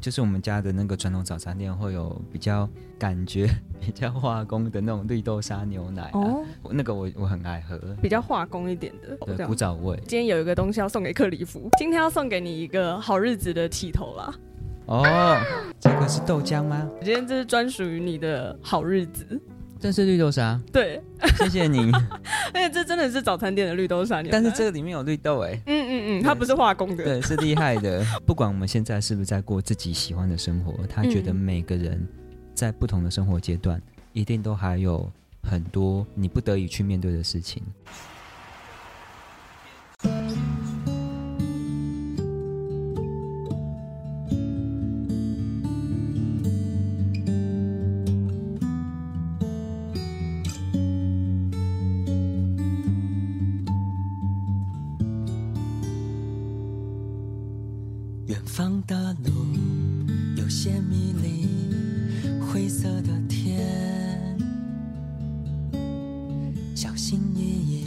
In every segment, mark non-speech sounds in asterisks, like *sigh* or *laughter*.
就是我们家的那个传统早餐店会有比较感觉 *laughs* 比较化工的那种绿豆沙牛奶、啊、哦，那个我我很爱喝，比较化工一点的，对，古早味。今天有一个东西要送给克里夫，今天要送给你一个好日子的起头啦。哦，这个是豆浆吗？今天这是专属于你的好日子。这是绿豆沙，对，谢谢你。*laughs* 而且这真的是早餐店的绿豆沙，但是这个里面有绿豆哎，嗯嗯嗯，它不是化工的，对，是厉害的。不管我们现在是不是在过自己喜欢的生活，他觉得每个人在不同的生活阶段，一定都还有很多你不得已去面对的事情。小心翼翼，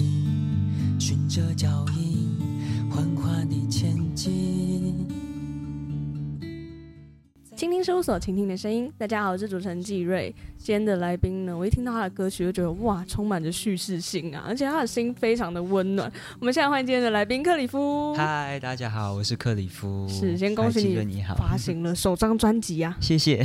循着脚印缓缓地前进。所倾听的声音，大家好，我是主持人季瑞。今天的来宾呢，我一听到他的歌曲，就觉得哇，充满着叙事性啊，而且他的心非常的温暖。我们现在欢迎今天的来宾克里夫。嗨，大家好，我是克里夫。是，先恭喜你，你好，发行了首张专辑啊！谢谢。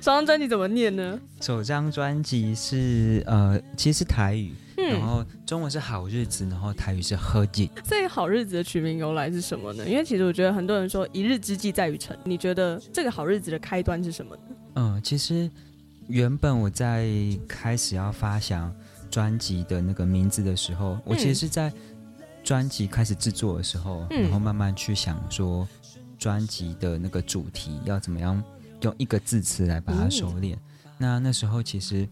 首张专辑怎么念呢？首张专辑是呃，其实是台语。然后中文是好日子，然后台语是喝日。这个好日子的取名由来是什么呢？因为其实我觉得很多人说一日之计在于晨，你觉得这个好日子的开端是什么呢？嗯，其实原本我在开始要发想专辑的那个名字的时候，嗯、我其实是在专辑开始制作的时候，嗯、然后慢慢去想说专辑的那个主题要怎么样用一个字词来把它收敛。嗯、那那时候其实。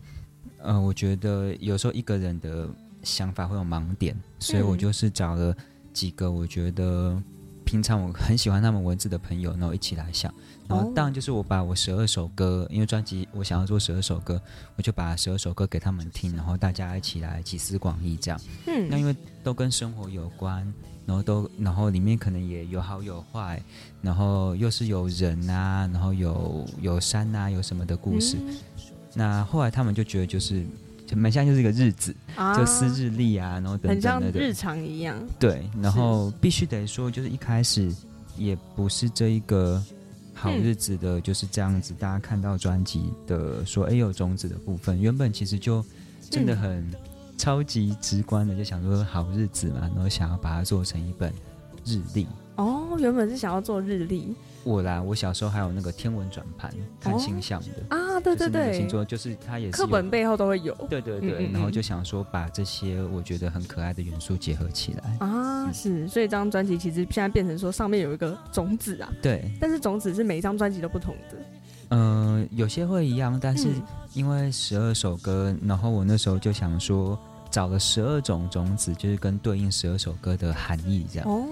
呃，我觉得有时候一个人的想法会有盲点，所以我就是找了几个我觉得平常我很喜欢他们文字的朋友，然后一起来想。然后当然就是我把我十二首歌，因为专辑我想要做十二首歌，我就把十二首歌给他们听，然后大家一起来集思广益这样。嗯，那因为都跟生活有关，然后都然后里面可能也有好有坏，然后又是有人啊，然后有有山啊，有什么的故事。嗯那后来他们就觉得就是，就蛮像就是一个日子，啊、就撕日历啊，然后等等的，很像日常一样。对，然后必须得说，就是一开始也不是这一个好日子的，就是这样子。嗯、大家看到专辑的说，哎，有种子的部分，原本其实就真的很超级直观的，就想说好日子嘛，然后想要把它做成一本日历。哦，原本是想要做日历。我啦，我小时候还有那个天文转盘看星象的、哦、啊，对对对，星座就是它也是课本背后都会有，对对对，嗯嗯嗯，然后就想说把这些我觉得很可爱的元素结合起来。啊，是，所以这张专辑其实现在变成说上面有一个种子啊，对，但是种子是每一张专辑都不同的，嗯、呃，有些会一样，但是因为十二首歌，然后我那时候就想说。找了十二种种子，就是跟对应十二首歌的含义这样。哦，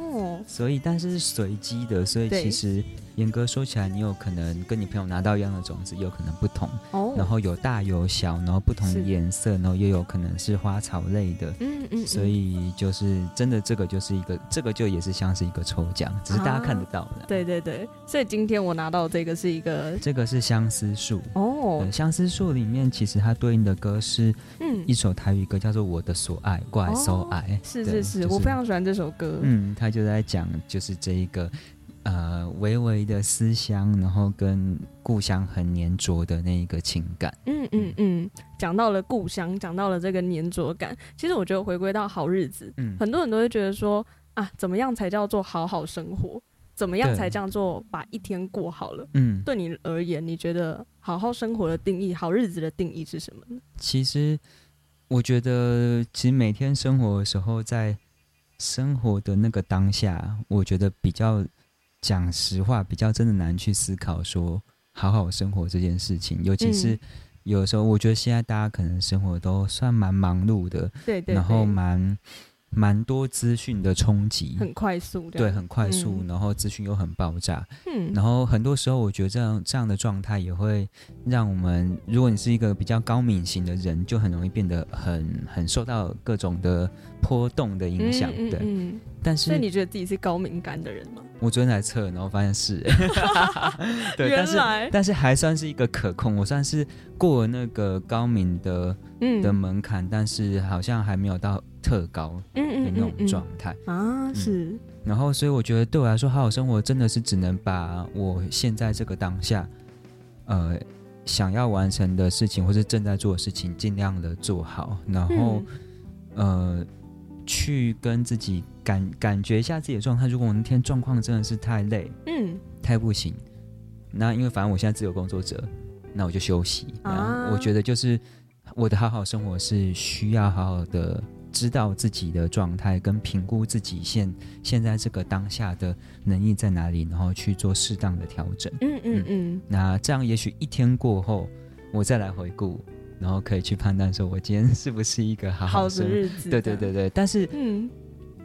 所以但是是随机的，所以其实严格说起来，你有可能跟你朋友拿到一样的种子，有可能不同。哦，然后有大有小，然后不同的颜色，然后又有可能是花草类的。嗯嗯，嗯。所以就是真的，这个就是一个，这个就也是像是一个抽奖，只是大家看得到的。对对对，所以今天我拿到这个是一个，这个是相思树。哦，相思树里面其实它对应的歌是，嗯，一首台语歌叫做。我的所爱，怪所爱，是是是，就是、我非常喜欢这首歌。嗯，他就在讲，就是这一个呃，微微的思乡，然后跟故乡很黏着的那一个情感。嗯嗯嗯，讲到了故乡，讲到了这个黏着感。其实我觉得回归到好日子，嗯，很多人都会觉得说啊，怎么样才叫做好好生活？怎么样才叫做把一天过好了？嗯，对你而言，你觉得好好生活的定义，好日子的定义是什么呢？其实。我觉得，其实每天生活的时候，在生活的那个当下，我觉得比较讲实话，比较真的难去思考说好好生活这件事情。尤其是有时候，我觉得现在大家可能生活都算蛮忙碌的，对对，然后蛮蛮多资讯的冲击，很快速，对，很快速，嗯、然后资讯又很爆炸，嗯，然后很多时候我觉得这样这样的状态也会让我们，如果你是一个比较高敏型的人，就很容易变得很很受到各种的波动的影响，嗯、对，嗯，但是所以你觉得自己是高敏感的人吗？我昨天来测，然后发现是，*laughs* 对，原但是但是还算是一个可控，我算是过了那个高敏的、嗯、的门槛，但是好像还没有到。特高的那种状态、嗯嗯嗯、啊，是、嗯。然后，所以我觉得对我来说，好好生活真的是只能把我现在这个当下，呃，想要完成的事情或是正在做的事情，尽量的做好。然后，嗯、呃，去跟自己感感觉一下自己的状态。如果我那天状况真的是太累，嗯，太不行，那因为反正我现在自由工作者，那我就休息。啊，我觉得就是我的好好生活是需要好好的。知道自己的状态，跟评估自己现现在这个当下的能力在哪里，然后去做适当的调整。嗯嗯嗯。那这样也许一天过后，我再来回顾，然后可以去判断说，我今天是不是一个好好，好的日子？对对对对。但是，嗯，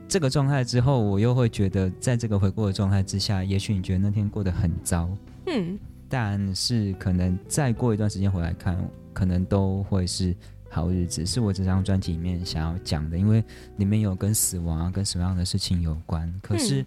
这个状态之后，我又会觉得，在这个回顾的状态之下，也许你觉得那天过得很糟。嗯。但是，可能再过一段时间回来看，可能都会是。好日子是我这张专辑里面想要讲的，因为里面有跟死亡啊、跟什么样的事情有关。可是，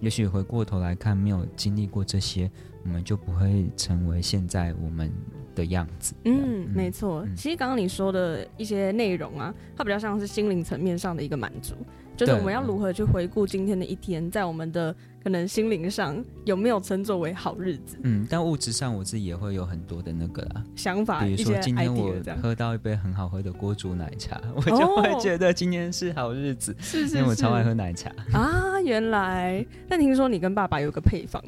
也许回过头来看，没有经历过这些，我们就不会成为现在我们的样子。嗯，嗯没错。其实刚刚你说的一些内容啊，它比较像是心灵层面上的一个满足。就是我们要如何去回顾今天的一天，在我们的可能心灵上有没有称作为好日子？嗯，但物质上我自己也会有很多的那个啦想法，比如说今天我喝到一杯很好喝的锅煮奶茶，我就会觉得今天是好日子，是是是，因为我超爱喝奶茶啊。原来，但听说你跟爸爸有个配方。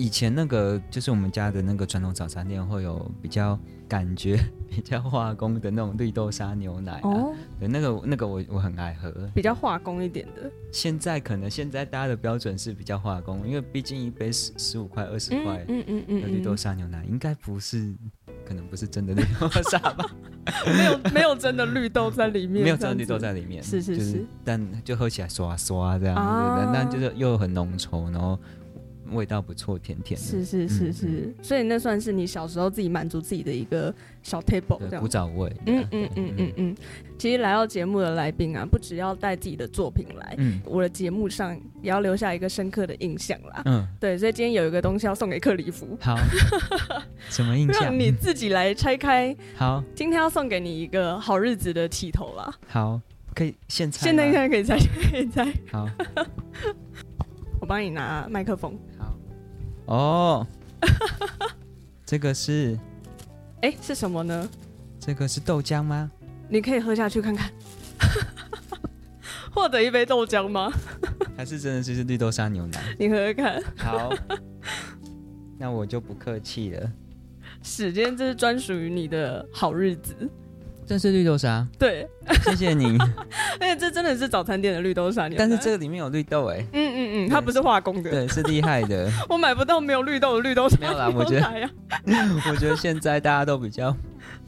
以前那个就是我们家的那个传统早餐店会有比较感觉 *laughs* 比较化工的那种绿豆沙牛奶哦，对，那个那个我我很爱喝，比较化工一点的。现在可能现在大家的标准是比较化工，因为毕竟一杯十十五块二十块，嗯嗯嗯，的绿豆沙牛奶应该不是，可能不是真的绿豆沙吧？*laughs* 没有没有真的绿豆在里面，没有真的绿豆在里面，是是是，就是、但就喝起来刷刷这样，啊、对，但就是又很浓稠，然后。味道不错，甜甜的。是是是是，嗯、所以那算是你小时候自己满足自己的一个小 table，这样。古早味。嗯嗯嗯嗯嗯。其实来到节目的来宾啊，不只要带自己的作品来，嗯，我的节目上也要留下一个深刻的印象啦。嗯，对，所以今天有一个东西要送给克里夫。好。*laughs* 什么印象？让你自己来拆开。*laughs* 好。今天要送给你一个好日子的起头啦。好，可以现拆。现在应该可以拆，可以拆。好。*laughs* 我帮你拿麦克风。哦，这个是，*laughs* 哎，是什么呢？这个是豆浆吗？你可以喝下去看看，*laughs* 获得一杯豆浆吗？*laughs* 还是真的就是绿豆沙牛奶？你喝喝看。好，那我就不客气了。是，今天这是专属于你的好日子。这是绿豆沙，对，*laughs* 谢谢你。*laughs* 而且这真的是早餐店的绿豆沙，但是这个里面有绿豆哎，嗯嗯嗯，它不是化工的，对，是厉害的。*laughs* 我买不到没有绿豆的绿豆沙，没有啦，我觉得，我觉得现在大家都比较。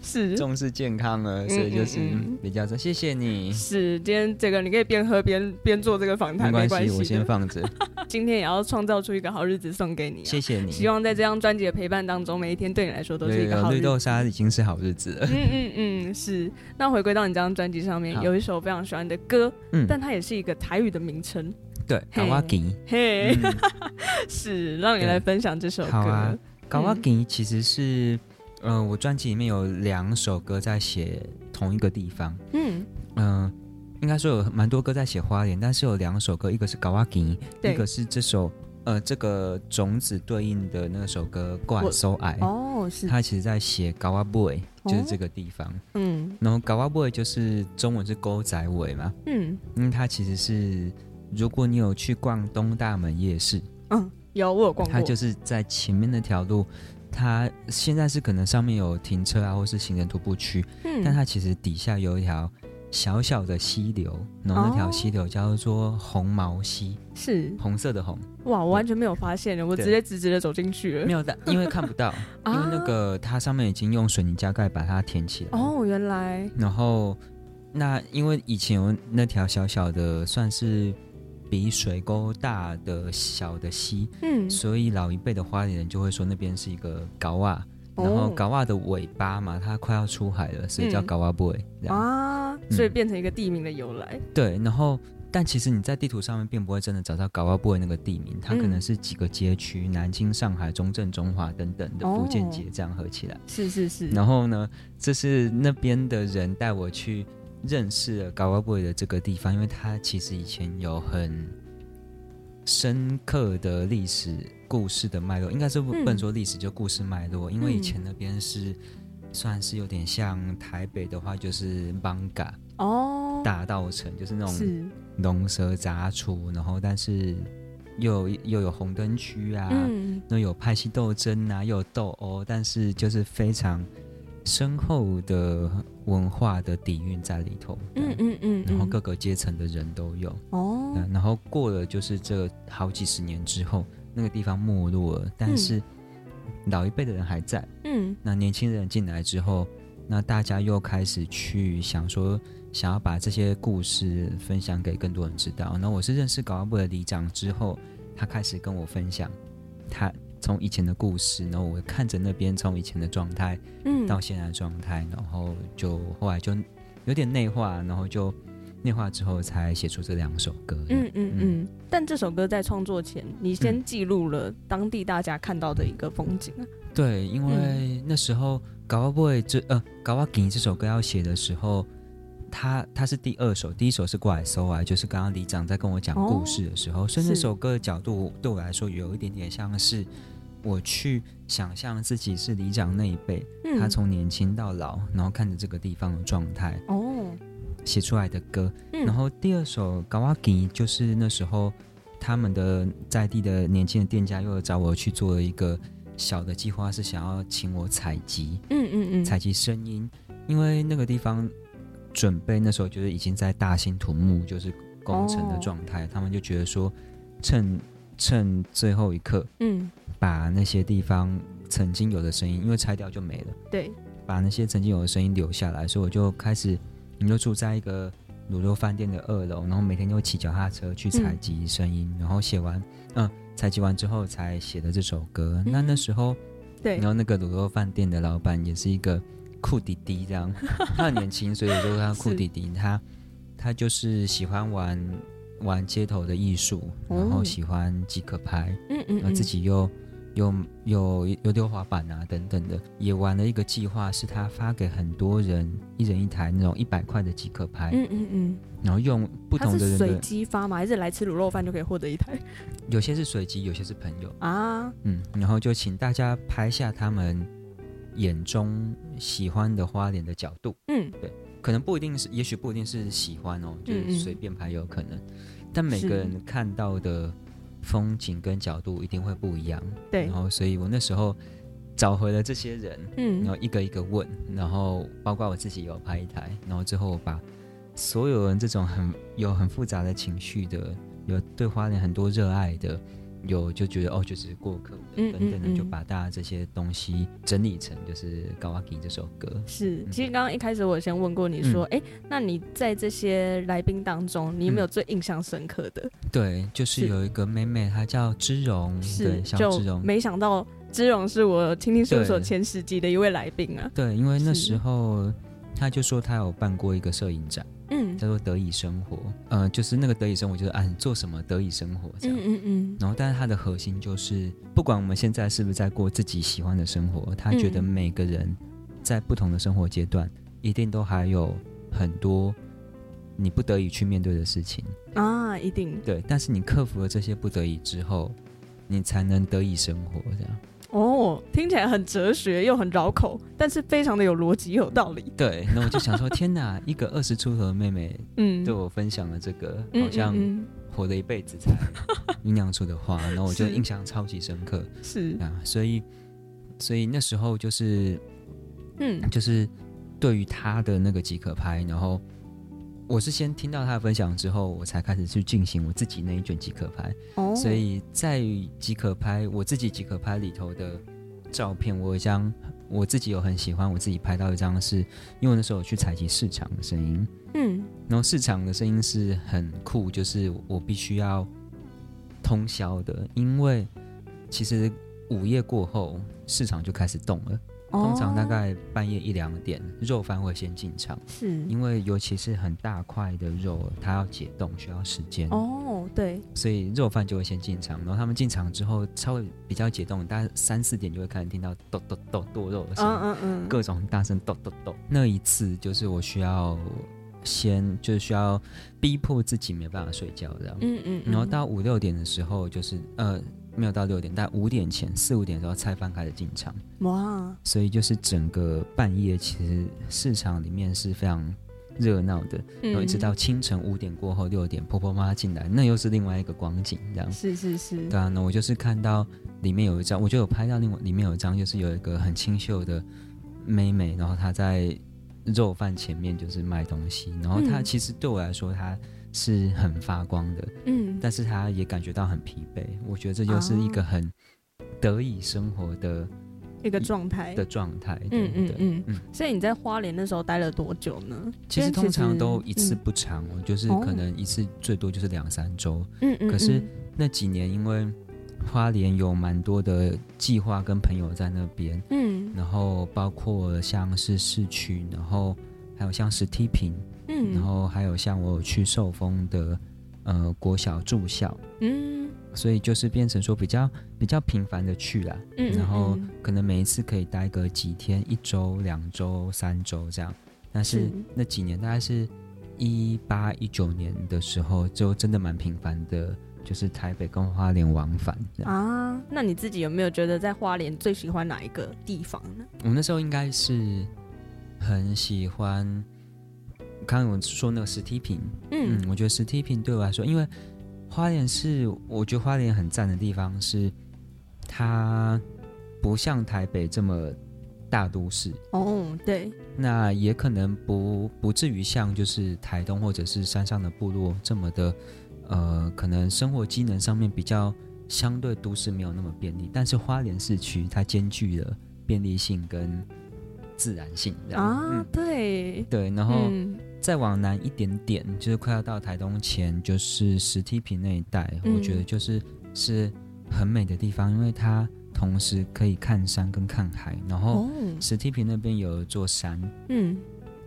是重视健康了，所以就是比较说谢谢你。是今天这个你可以边喝边边做这个访谈，没关系，我先放着。*laughs* 今天也要创造出一个好日子送给你，谢谢你。希望在这张专辑的陪伴当中，每一天对你来说都是一个好日子。绿豆沙已经是好日子了。嗯嗯嗯，是。那回归到你这张专辑上面，有一首非常喜欢的歌，嗯，但它也是一个台语的名称，对，卡哇吉。嘿，*laughs* 是让你来分享这首歌。卡哇吉其实是。嗯、呃，我专辑里面有两首歌在写同一个地方。嗯嗯、呃，应该说有蛮多歌在写花莲，但是有两首歌，一个是高瓦吉，一个是这首呃这个种子对应的那首歌《挂收爱》。哦，是。他其实在写高瓦 boy，，就是这个地方。哦、嗯。然后高瓦 boy 就是中文是沟仔尾嘛。嗯。因为它其实是，如果你有去逛东大门夜市，嗯，有我有逛过。它就是在前面那条路。它现在是可能上面有停车啊，或是行人徒步区，嗯，但它其实底下有一条小小的溪流，然后那条溪流叫做红毛溪，是红色的红。哇，我完全没有发现，我直接直直的走进去了。没有的，因为看不到，*laughs* 因为那个它上面已经用水泥加盖把它填起来。哦，原来。然后那因为以前有那条小小的，算是比水沟大的小的溪，嗯，所以老一辈的花莲人就会说那边是一个高洼，然后高洼的尾巴嘛，它快要出海了，所以叫高洼尾啊，所以变成一个地名的由来。嗯、对，然后。但其实你在地图上面并不会真的找到高洼部的那个地名，它可能是几个街区，嗯、南京、上海、中正、中华等等的福建街这样合起来。是是是。然后呢，这是那边的人带我去认识了高洼部的这个地方，因为它其实以前有很深刻的历史故事的脉络，应该是不能说历史就故事脉络，嗯、因为以前那边是算是有点像台北的话，就是艋舺哦，大稻城就是那种。龙蛇杂处，然后但是又又有红灯区啊，那、嗯、有派系斗争啊，又有斗殴，但是就是非常深厚的文化的底蕴在里头。嗯嗯嗯，嗯，然后各个阶层的人都有。哦，然后过了就是这好几十年之后，那个地方没落了，但是老一辈的人还在。嗯，那年轻人进来之后，那大家又开始去想说。想要把这些故事分享给更多人知道。那我是认识高洼部的里长之后，他开始跟我分享他从以前的故事，然后我看着那边从以前的状态，嗯，到现在的状态，然后就后来就有点内化，然后就内化之后才写出这两首歌。嗯嗯嗯。但这首歌在创作前，你先记录了当地大家看到的一个风景啊。对，因为那时候高洼部这呃高洼给这首歌要写的时候。他他是第二首，第一首是过来搜啊，就是刚刚李长在跟我讲故事的时候，哦、所以那首歌的角度对我来说有一点点像是我去想象自己是里长那一辈，嗯、他从年轻到老，然后看着这个地方的状态哦，写出来的歌。嗯、然后第二首高洼给就是那时候他们的在地的年轻的店家又找我去做了一个小的计划，是想要请我采集，嗯嗯嗯，采集声音，因为那个地方。准备那时候就是已经在大兴土木，就是工程的状态。Oh. 他们就觉得说，趁趁最后一刻，嗯，把那些地方曾经有的声音，因为拆掉就没了，对，把那些曾经有的声音留下来。所以我就开始，你就住在一个卤肉饭店的二楼，然后每天就骑脚踏车去采集声音，嗯、然后写完，嗯，采集完之后才写的这首歌。嗯、那那时候，对，然后那个卤肉饭店的老板也是一个。酷弟弟这样，*laughs* 他很年轻，所以我就叫他酷弟弟。他他就是喜欢玩玩街头的艺术，嗯、然后喜欢即可拍，嗯嗯，嗯然后自己又又又又溜滑板啊等等的，也玩了一个计划，是他发给很多人一人一台那种一百块的即可拍，嗯嗯嗯，然后用不同的人的随机发吗？还是来吃卤肉饭就可以获得一台？有些是随机，有些是朋友啊，嗯，然后就请大家拍下他们。眼中喜欢的花脸的角度，嗯，对，可能不一定是，也许不一定是喜欢哦，就是随便拍有可能，嗯嗯，但每个人看到的风景跟角度一定会不一样，对，然后所以我那时候找回了这些人，嗯，然后一个一个问，然后包括我自己有拍一台，然后最后我把所有人这种很有很复杂的情绪的，有对花莲很多热爱的。有就觉得哦，就是过客的等等的，就把大家这些东西整理成就是《高瓦吉》这首歌。是，其实刚刚一开始我先问过你说，哎、嗯，那你在这些来宾当中，你有没有最印象深刻的？嗯、对，就是有一个妹妹，她叫芝荣，是对，小芝蓉。没想到芝荣是我听听说说前十集的一位来宾啊。对，因为那时候她就说她有办过一个摄影展。嗯，叫做得以生活，呃，就是那个得以生活，就是啊，你做什么得以生活这样。嗯嗯嗯。然后，但是它的核心就是，不管我们现在是不是在过自己喜欢的生活，他觉得每个人在不同的生活阶段，一定都还有很多你不得已去面对的事情啊，一定。对，但是你克服了这些不得已之后，你才能得以生活这样。哦，听起来很哲学又很绕口，但是非常的有逻辑有道理。对，那我就想说，天哪，*laughs* 一个二十出头的妹妹，嗯，对我分享了这个，好像活了一辈子才酝酿出的话，然后我就印象超级深刻。是啊，所以，所以那时候就是，嗯，就是对于她的那个即可拍，然后。我是先听到他的分享之后，我才开始去进行我自己那一卷即可拍。哦，所以在即可拍我自己即可拍里头的照片，我一张我自己有很喜欢我自己拍到一张是，因为那时候我去采集市场的声音，嗯，然后市场的声音是很酷，就是我必须要通宵的，因为其实午夜过后市场就开始动了。通常大概半夜一两点，肉贩会先进场，是因为尤其是很大块的肉，它要解冻需要时间。哦，对，所以肉贩就会先进场，然后他们进场之后稍微比较解冻，大概三四点就会开始听到剁剁剁剁肉的声音，嗯嗯嗯，各种大声剁剁剁。那一次就是我需要先就是需要逼迫自己没办法睡觉这样，嗯嗯，然后到五六点的时候就是呃。没有到六点，但五点前四五点的时候，菜贩开始进场。哇！所以就是整个半夜，其实市场里面是非常热闹的。嗯、然后一直到清晨五点过后，六点婆婆妈妈进来，那又是另外一个光景，这样。是是是。对啊，那我就是看到里面有一张，我就有拍到另外里面有一张，就是有一个很清秀的妹妹，然后她在肉贩前面就是卖东西，然后她其实对我来说，她。是很发光的，嗯，但是他也感觉到很疲惫。我觉得这就是一个很得以生活的一个状态的状态。嗯嗯嗯嗯。所以你在花莲那时候待了多久呢？其实通常都一次不长，我就是可能一次最多就是两三周。嗯嗯。可是那几年，因为花莲有蛮多的计划跟朋友在那边，嗯，然后包括像是市区，然后还有像是梯坪。嗯，然后还有像我有去受封的，呃，国小住校，嗯，所以就是变成说比较比较频繁的去啦，嗯，然后可能每一次可以待个几天，一周、两周、三周这样。但是那几年大概是一八一九年的时候，就真的蛮频繁的，就是台北跟花莲往返啊。那你自己有没有觉得在花莲最喜欢哪一个地方呢？我那时候应该是很喜欢。刚刚我说那个实体品，嗯，嗯，我觉得实体品对我来说，因为花莲是我觉得花莲很赞的地方是，它不像台北这么大都市。哦，对，那也可能不不至于像就是台东或者是山上的部落这么的，呃，可能生活机能上面比较相对都市没有那么便利，但是花莲市区它兼具了便利性跟自然性这样。啊，嗯、对。对，然后。嗯再往南一点点，就是快要到台东前，就是石梯坪那一带，嗯、我觉得就是是很美的地方，因为它同时可以看山跟看海。然后石梯坪那边有一座山，嗯，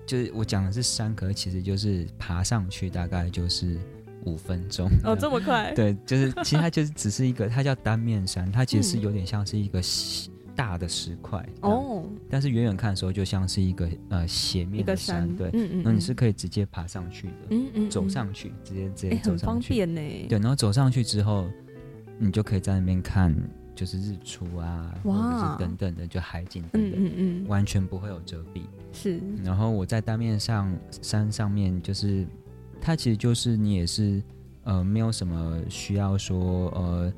就是我讲的是山，可是其实就是爬上去大概就是五分钟。哦，这么快？*laughs* 对，就是其实它就是只是一个，它叫单面山，它其实是有点像是一个。大的石块哦，但是远远看的时候就像是一个呃斜面的山，对，嗯嗯，那你是可以直接爬上去的，嗯嗯，走上去，直接直接走上去，很方便呢。对，然后走上去之后，你就可以在那边看，就是日出啊，或者是等等的，就海景等等，嗯嗯，完全不会有遮蔽。是，然后我在单面上山上面，就是它其实就是你也是呃没有什么需要说呃。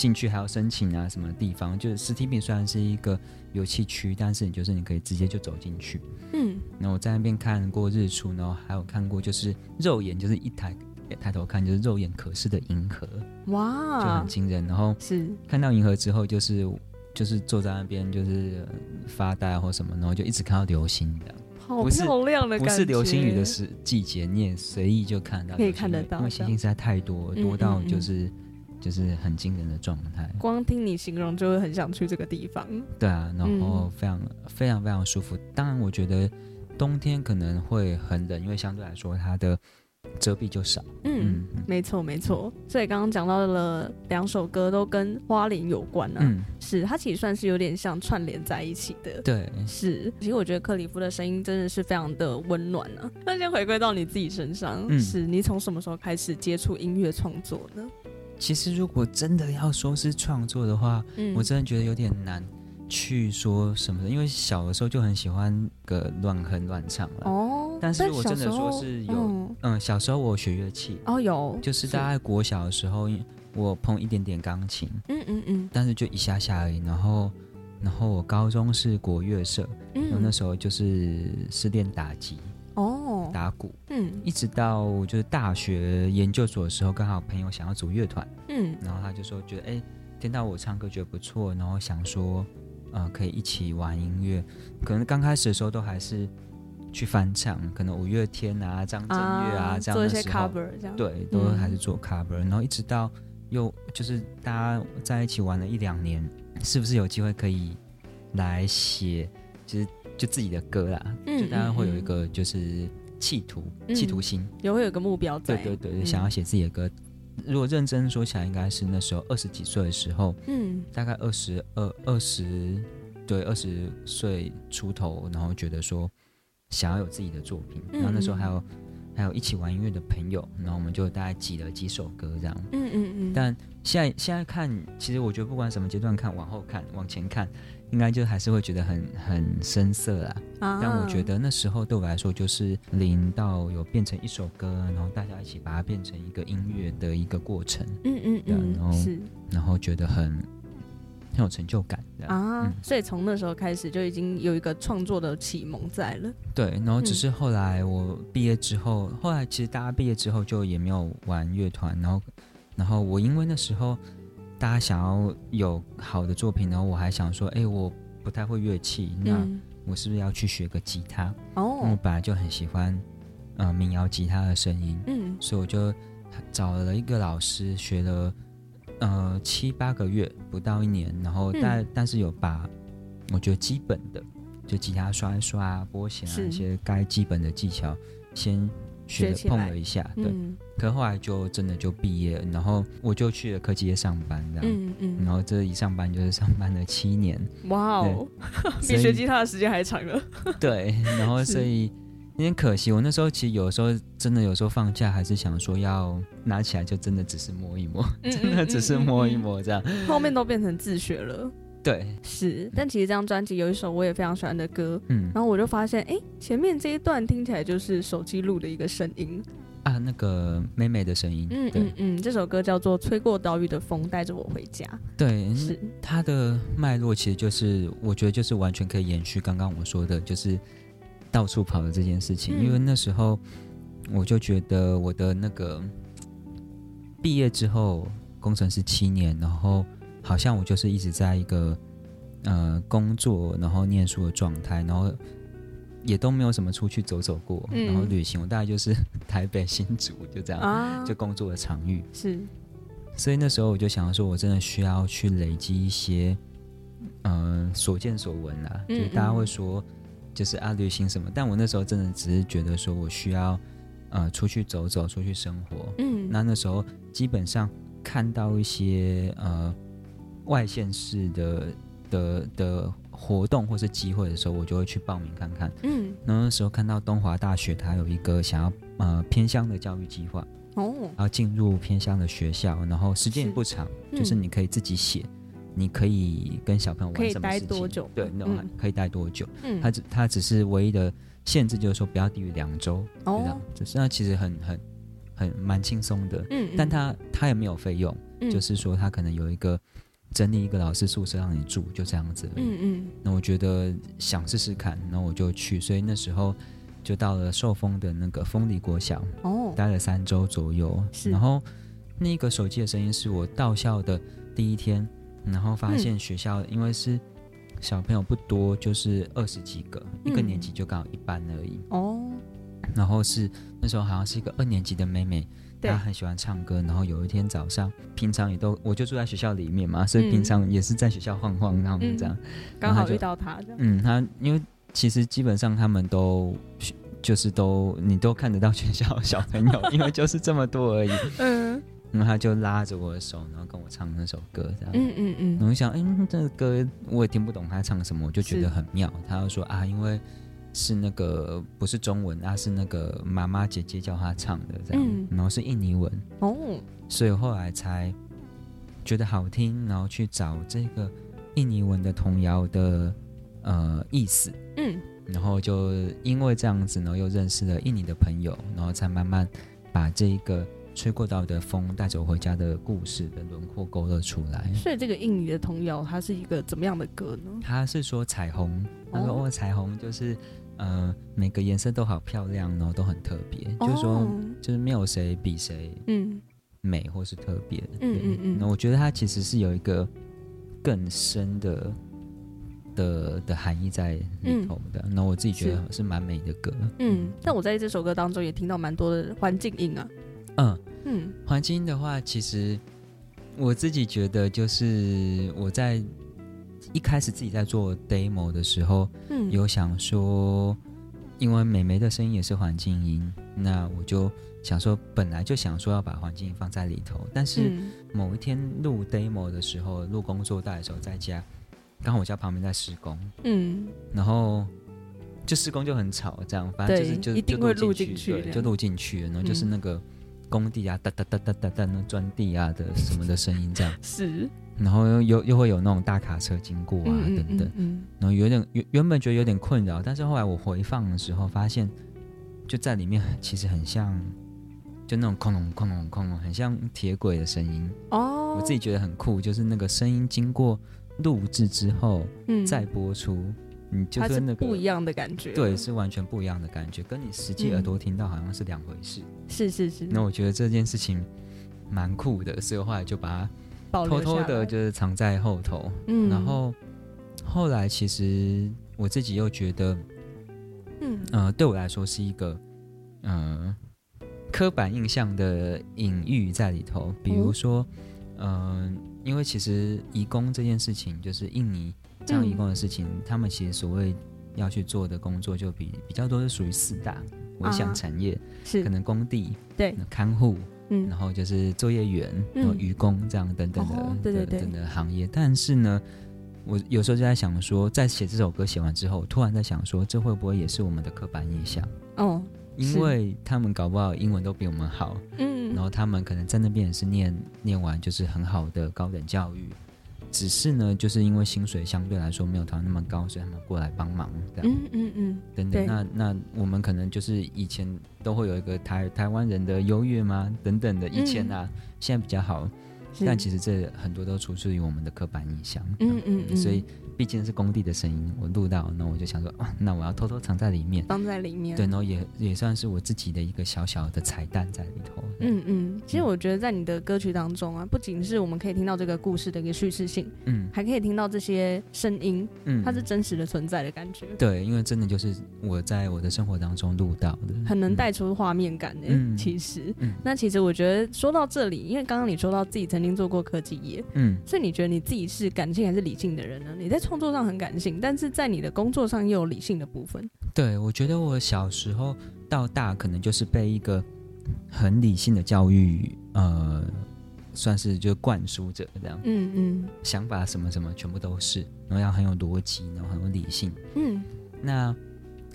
进去还要申请啊？什么地方？就是石梯坪虽然是一个游憩区，但是你就是你可以直接就走进去。嗯，那我在那边看过日出，然后还有看过就是肉眼就是一抬抬头看就是肉眼可视的银河，哇，就很惊人。然后是看到银河之后，就是就是坐在那边就是发呆或什么，然后就一直看到流星这样。好漂亮的感觉。不是流星雨的时季节，你也随意就看到，可以看得到，因为星星实在太多，多到就是。嗯嗯嗯就是很惊人的状态，光听你形容就会很想去这个地方。对啊，然后非常、嗯、非常非常舒服。当然，我觉得冬天可能会很冷，因为相对来说它的遮蔽就少。嗯，嗯没错没错。所以刚刚讲到了两首歌都跟花莲有关啊。嗯，是它其实算是有点像串联在一起的。对，是。其实我觉得克里夫的声音真的是非常的温暖啊。那先回归到你自己身上，嗯、是你从什么时候开始接触音乐创作呢？其实，如果真的要说是创作的话，嗯，我真的觉得有点难去说什么的，因为小的时候就很喜欢个乱哼乱唱了。哦，但是我真的说是有，嗯，嗯，小时候我学乐器，哦，有，就是大概国小的时候，我碰一点点钢琴，嗯嗯嗯，但是就一下下而已。然后，然后我高中是国乐社，嗯，然后那时候就是是练打击。哦，打鼓，嗯，一直到就是大学研究所的时候，刚好朋友想要组乐团，嗯，然后他就说觉得哎、欸，听到我唱歌觉得不错，然后想说呃可以一起玩音乐。可能刚开始的时候都还是去翻唱，可能五月天啊、张震岳啊这样的时候，做一些 cover 这样。对，都还是做 cover，嗯。然后一直到又就是大家在一起玩了一两年，是不是有机会可以来写，就是就自己的歌啦？嗯，就大家会有一个就是企图、嗯、企图心，也会有个目标在。对对对，想要写自己的歌。如果认真说起来，应该是那时候二十几岁的时候，嗯，大概二十二、二十，对，二十岁出头，然后觉得说想要有自己的作品，然后那时候还有还有一起玩音乐的朋友，然后我们就大概挤了几首歌这样，嗯嗯嗯。但现在现在看，其实我觉得不管什么阶段看，往后看，往前看。应该就还是会觉得很很生涩啦，啊，但我觉得那时候对我来说，就是零到有变成一首歌，然后大家一起把它变成一个音乐的一个过程，嗯嗯嗯，然后是，然后觉得很很有成就感啊，嗯，所以从那时候开始就已经有一个创作的启蒙在了，对，然后只是后来我毕业之后，后来其实大家毕业之后就也没有玩乐团，然后然后我因为那时候。大家想要有好的作品，然后我还想说，哎、欸，我不太会乐器，那我是不是要去学个吉他？哦，我本来就很喜欢，呃，民谣吉他的声音，嗯，所以我就找了一个老师学了，呃，七八个月，不到一年，然后但、嗯、但是有把我觉得基本的，就吉他刷一刷、拨弦啊一些该基本的技巧先。学碰了一下，对，嗯、可后来就真的就毕业，然后我就去了科技业上班，这样，嗯嗯，然后这一上班就是上班了七年，哇哦，*laughs* 比学吉他的时间还长了，*laughs* 对，然后所以有点可惜，我那时候其实有时候真的有时候放假还是想说要拿起来就真的只是摸一摸，嗯、*laughs* 真的只是摸一摸这样，嗯、后面都变成自学了。对，是，但其实这张专辑有一首我也非常喜欢的歌，嗯，然后我就发现，哎，前面这一段听起来就是手机录的一个声音。啊，那个妹妹的声音，嗯嗯嗯，这首歌叫做《吹过岛屿的风带着我回家》，对，是。它的脉络其实就是，我觉得就是完全可以延续刚刚我说的，就是到处跑的这件事情，嗯，因为那时候我就觉得我的那个毕业之后，工程师七年，然后。好像我就是一直在一个呃工作，然后念书的状态，然后也都没有什么出去走走过，嗯、然后旅行。我大概就是 *laughs* 台北、新竹就这样，啊、就工作的场域是。所以那时候我就想说，我真的需要去累积一些呃所见所闻啊。嗯嗯就大家会说，就是啊旅行什么，但我那时候真的只是觉得说我需要呃出去走走，出去生活。嗯，那那时候基本上看到一些呃。外县市的的的活动或是机会的时候，我就会去报名看看。嗯，那时候看到东华大学，它有一个想要呃偏乡的教育计划哦，然后进入偏乡的学校，然后时间也不长，是就是你可以自己写，嗯、你可以跟小朋友玩什么事情，多久？对，那种可以待多久？嗯，它只它只是唯一的限制，就是说不要低于两周。哦，这样，就是那其实很很很蛮轻松的。嗯，但它它也没有费用，嗯、就是说它可能有一个。整理一个老师宿舍让你住，就这样子。嗯嗯。那我觉得想试试看，那我就去。所以那时候就到了寿丰的那个丰里国小，哦，待了三周左右。然后那个手机的声音是我到校的第一天，然后发现学校因为是小朋友不多，就是二十几个，嗯、一个年级就刚好一班而已。哦。然后是那时候好像是一个二年级的妹妹。他很喜欢唱歌，然后有一天早上，平常也都我就住在学校里面嘛，所以平常也是在学校晃晃，然后这样，刚好遇到他。嗯，他因为其实基本上他们都就是都你都看得到全校小朋友，*laughs* 因为就是这么多而已。嗯，然后他就拉着我的手，然后跟我唱那首歌这样。嗯嗯嗯。我想，嗯，这个歌我也听不懂他唱什么，我就觉得很妙。他就说啊，因为。是那个不是中文，啊，是那个妈妈姐姐叫他唱的这样，嗯、然后是印尼文。哦，所以后来才觉得好听，然后去找这个印尼文的童谣的呃意思，嗯，然后就因为这样子，然后又认识了印尼的朋友，然后才慢慢把这个吹过岛的风带走回家的故事的轮廓勾勒出来。所以这个印尼的童谣它是一个怎么样的歌呢？他是说彩虹，他说哦，彩虹就是。呃，每个颜色都好漂亮，然后都很特别，哦、就是说，就是没有谁比谁嗯美或是特别。嗯嗯嗯。那我觉得它其实是有一个更深的的的含义在里头的。那、嗯、我自己觉得是蛮美的歌。嗯，但我在这首歌当中也听到蛮多的环境音啊。嗯嗯，环境音的话，其实我自己觉得就是我在一开始自己在做 demo 的时候，嗯，有想说，因为美眉的声音也是环境音，那我就。想说，本来就想说要把环境音放在里头，但是某一天录 demo 的时候，录工作带的时候，在家，刚好我家旁边在施工，嗯，然后就施工就很吵，这样，反正就是就一定会录进去，对就录进去，然后就是那个工地啊，哒哒哒哒哒哒那钻地啊的什么的声音，这样。*laughs* 是，然后又又又会有那种大卡车经过啊等等，嗯，然后有点原原本觉得有点困扰，但是后来我回放的时候发现，就在里面其实很像。就那种哐隆哐隆哐隆，很像铁轨的声音哦。我自己觉得很酷，就是那个声音经过录制之后，嗯，再播出，你，就是那个不一样的感觉。对，是完全不一样的感觉，跟你实际耳朵听到好像是两回事。是是是。那我觉得这件事情蛮酷的，所以后来就把它偷偷的，就是藏在后头。嗯，然后后来其实我自己又觉得，嗯。呃，对我来说是一个，嗯、呃。刻板印象的隐喻在里头，比如说，嗯、呃，因为其实移工这件事情，就是印尼这样移工的事情，嗯、他们其实所谓要去做的工作，就比比较多是属于四大危险产业，是、啊、可能工地对。看护，嗯，然后就是作业员，然后愚公这样等等的，哦、对对对等等的行业。但是呢，我有时候就在想说，在写这首歌写完之后，突然在想说，这会不会也是我们的刻板印象？哦。因为他们搞不好英文都比我们好，嗯，然后他们可能在那边也是念念完就是很好的高等教育，只是呢，就是因为薪水相对来说没有他们那么高，所以他们过来帮忙，这样，嗯嗯嗯，等等，那那我们可能就是以前都会有一个台台湾人的优越吗？等等的，以前啊，嗯、现在比较好，但其实这很多都出自于我们的刻板印象，嗯嗯，所以。毕竟是工地的声音，我录到，那我就想说，啊，那我要偷偷藏在里面，放在里面，对，然后也也算是我自己的一个小小的彩蛋在里头。嗯嗯，其实我觉得在你的歌曲当中啊，不仅是我们可以听到这个故事的一个叙事性，嗯，还可以听到这些声音，嗯，它是真实的存在的感觉。对，因为真的就是我在我的生活当中录到的，很能带出画面感的。嗯，其实，嗯，那其实我觉得说到这里，因为刚刚你说到自己曾经做过科技业，嗯，所以你觉得你自己是感性还是理性的人呢？你在创作上很感性。但是在你的工作上又有理性的部分。对，我觉得我小时候到大可能就是被一个很理性的教育，呃，算是就灌输着这样。嗯嗯，想法什么什么全部都是，然后要很有逻辑，然后很有理性。嗯，那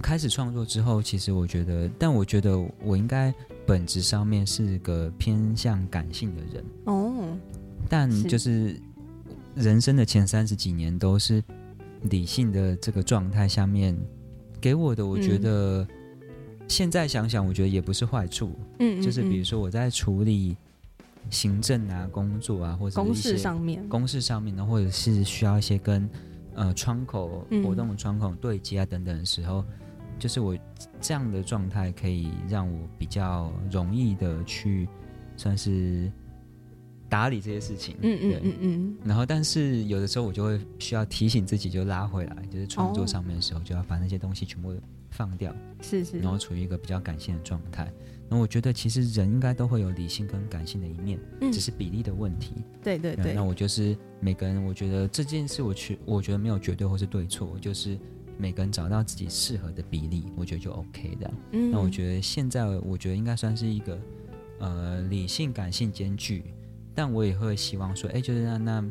开始创作之后，其实我觉得，但我觉得我应该本质上面是个偏向感性的人。哦，但就是人生的前三十几年都是。理性的这个状态下面，给我的，我觉得、嗯、现在想想，我觉得也不是坏处。嗯，嗯，嗯，就是比如说我在处理行政啊、工作啊，或者一些公事上面、公事上面呢，或者是需要一些跟呃窗口活动的窗口对接啊等等的时候，嗯、就是我这样的状态可以让我比较容易的去算是。打理这些事情，嗯嗯嗯嗯，然后但是有的时候我就会需要提醒自己，就拉回来，就是创作上面的时候，就要把那些东西全部放掉，是是，然后处于一个比较感性的状态。那我觉得其实人应该都会有理性跟感性的一面，嗯，只是比例的问题。对对对。那我就是每个人，我觉得这件事我去，我觉得没有绝对或是对错，就是每个人找到自己适合的比例，我觉得就 OK 的。嗯，那我觉得现在我觉得应该算是一个呃理性感性兼具。但我也会希望说，哎，就是那那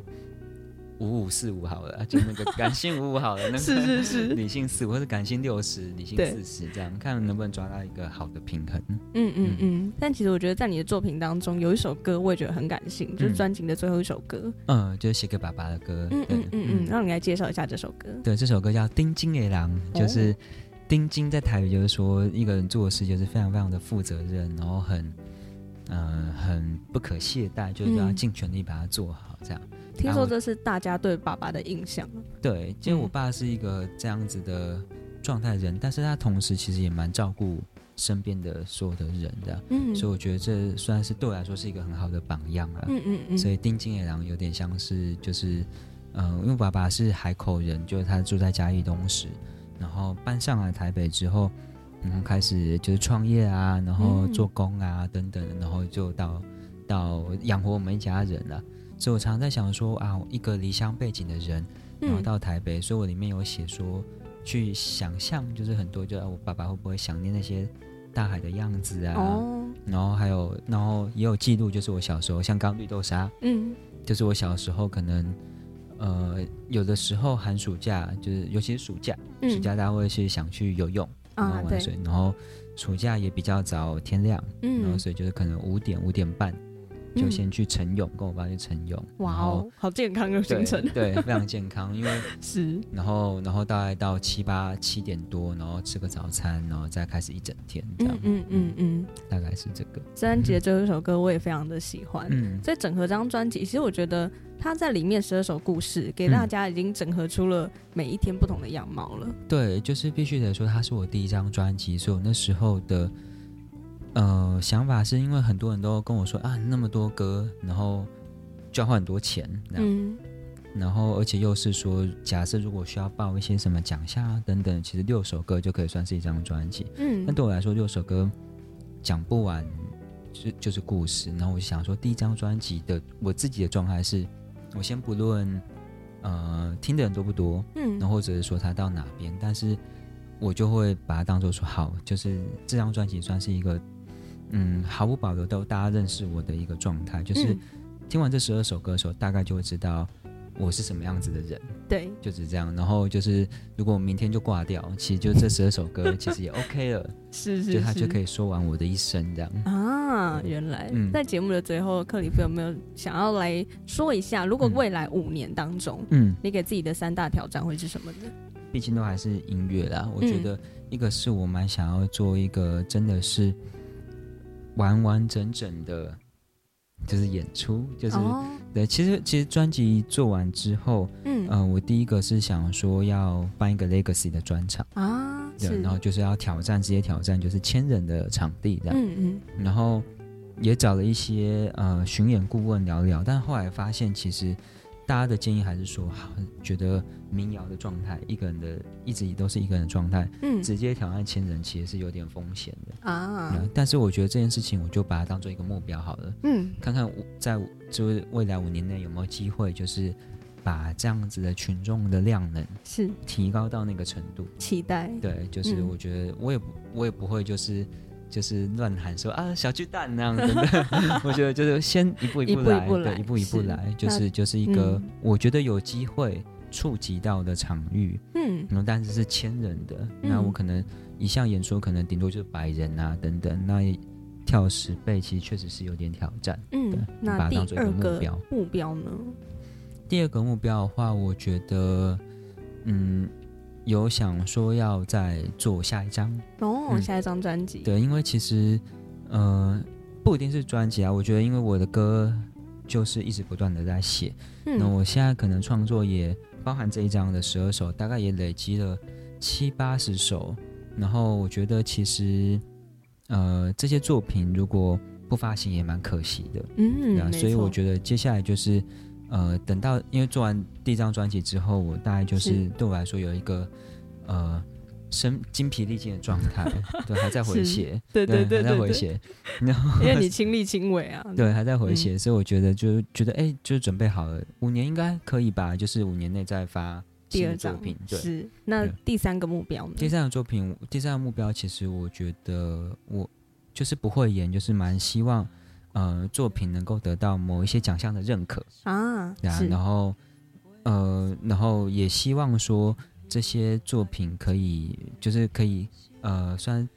五五四五好了，就那个 *laughs* 感性五五好了，那个是是是，理性四五或者感性六十，理性四十，这样看能不能抓到一个好的平衡。嗯嗯嗯。但其实我觉得在你的作品当中，有一首歌我也觉得很感性，就是专辑的最后一首歌。嗯，就是写给爸爸的歌。嗯嗯嗯嗯。让你来介绍一下这首歌。对，这首歌叫《丁金野狼》，就是丁金在台语就是说一个人做事就是非常非常的负责任，然后很。嗯、呃，很不可懈怠，就是要尽全力把它做好。这样，嗯、听说这是大家对爸爸的印象。对，因为我爸是一个这样子的状态人，嗯、但是他同时其实也蛮照顾身边的所有的人的。嗯，所以我觉得这算是对我来说是一个很好的榜样了。嗯嗯嗯。所以丁金野郎有点像是就是嗯、呃，因为爸爸是海口人，就是他住在嘉义东石，然后搬上来台北之后，然后开始就是创业啊，然后做工啊、嗯、等等，然后就到到养活我们一家人了。所以我常常在想说啊，一个离乡背景的人，然后到台北，嗯、所以我里面有写说，去想象就是很多，就我爸爸会不会想念那些大海的样子啊？哦、然后还有，然后也有记录，就是我小时候，像刚绿豆沙，嗯，就是我小时候可能。呃，有的时候寒暑假就是，尤其是暑假，嗯、暑假大家会是想去游泳，然后玩水，啊、然后暑假也比较早天亮，嗯，然后所以就是可能五点五点半。就先去晨泳，嗯、跟我爸去晨泳。哇哦，好健康的行程。对，非常健康，因为 *laughs* 是。然后，然后大概到七八七点多，然后吃个早餐，然后再开始一整天这样。嗯嗯嗯嗯，大概是这个。专辑的最后一首歌我也非常的喜欢。嗯。在整合这张专辑，其实我觉得他在里面十二首故事，给大家已经整合出了每一天不同的样貌了。对，就是必须得说，他是我第一张专辑，所以我那时候的。呃，想法是因为很多人都跟我说啊，那么多歌，然后就要花很多钱，嗯，然后而且又是说，假设如果需要报一些什么奖项啊等等，其实六首歌就可以算是一张专辑，嗯，那对我来说六首歌讲不完，就就是故事。然后我就想说，第一张专辑的我自己的状态是，我先不论呃听的人多不多，嗯，然后或者是说他到哪边，但是我就会把它当做说好，就是这张专辑算是一个。嗯，毫无保留都大家认识我的一个状态，就是听完这十二首歌的时候，大概就会知道我是什么样子的人。对，就是这样。然后就是，如果我明天就挂掉，其实就这十二首歌其实也 OK 了。*laughs* 是是是，就他就可以说完我的一生这样。啊，原来、嗯、在节目的最后，克里夫有没有想要来说一下，如果未来五年当中，嗯，你给自己的三大挑战会是什么呢？毕竟都还是音乐啦，我觉得一个是我蛮想要做一个真的是。完完整整的，就是演出，就是、oh. 对。其实，其实专辑做完之后，嗯、呃，我第一个是想说要办一个 Legacy 的专场啊，oh. 对，然后就是要挑战，直接挑战就是千人的场地这样，嗯嗯，然后也找了一些呃巡演顾问聊聊，但后来发现其实。大家的建议还是说，好，觉得民谣的状态，一个人的一直都是一个人的状态，嗯，直接挑战千人其实是有点风险的。啊、嗯。但是我觉得这件事情，我就把它当做一个目标好了，嗯，看看我在就是未来五年内有没有机会，就是把这样子的群众的量能是。提高到那个程度。期待，对，就是我觉得我也不我也不会就是。就是乱喊说啊，小巨蛋那样子。的，*laughs* 我觉得就是先一步一步来，一步一步来，对，一步一步来，是就是就是一个我觉得有机会触及到的场域，嗯，然后但是是千人的，嗯、那我可能一项演出可能顶多就是百人啊等等，那跳十倍其实确实是有点挑战，嗯，对，那把它当做一个目标，目标呢？第二个目标的话，我觉得，嗯。有想说要再做下一张哦，嗯、下一张专辑。对，因为其实，呃，不一定是专辑啊。我觉得，因为我的歌就是一直不断的在写，嗯、那我现在可能创作也包含这一张的十二首，大概也累积了七八十首。然后我觉得，其实，呃，这些作品如果不发行也蛮可惜的。嗯，啊、所以我觉得接下来就是。呃，等到因为做完第一张专辑之后，我大概就是对我来说有一个呃，身精疲力尽的状态，对，还在回血，对对对，还在回血，然后因为你亲力亲为啊，对，还在回血，所以我觉得就觉得哎，就准备好了，五年应该可以吧，就是五年内再发第二作品，对，是那第三个目标呢？第三个作品，第三个目标，其实我觉得我就是不会演，就是蛮希望。呃，作品能够得到某一些奖项的认可啊，对啊，然后呃，然后也希望说这些作品可以，就是可以呃，虽然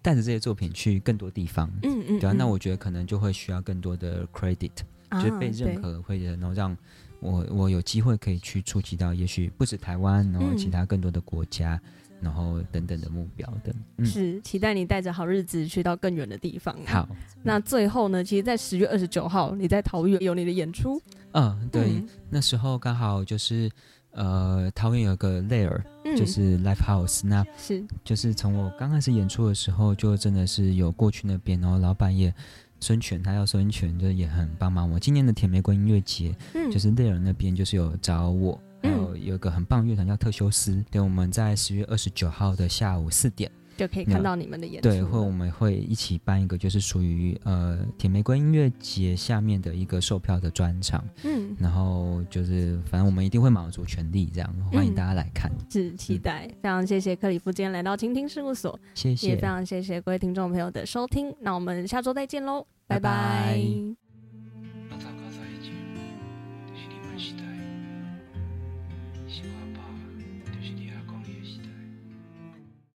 带着这些作品去更多地方，嗯嗯，嗯对啊，那我觉得可能就会需要更多的 credit，啊，就是被认可，会能够让我我有机会可以去触及到，也许不止台湾，然后其他更多的国家。嗯然后等等的目标等，嗯、是期待你带着好日子去到更远的地方。好，那最后呢？其实，在十月二十九号，你在桃园有你的演出。嗯，对，嗯、那时候刚好就是呃，桃园有个 Layer，就是 Live House，、嗯、那是就是从我刚开始演出的时候，就真的是有过去那边，然后老板也孙权，他要孙权，就是也很帮忙我。今年的甜玫瑰音乐节，嗯，就是内尔那边就是有找我，然后有一个很棒乐团叫特修斯，对，我们在十月二十九号的下午四点。就可以看到你们的演出，对，或我们会一起办一个，就是属于呃铁玫瑰音乐节下面的一个售票的专场，嗯，然后就是反正我们一定会卯足全力，这样欢迎大家来看，嗯、是期待，非常谢谢克里夫今天来到倾听事务所，谢谢，也非常谢谢各位听众朋友的收听，那我们下周再见喽，拜拜。拜拜。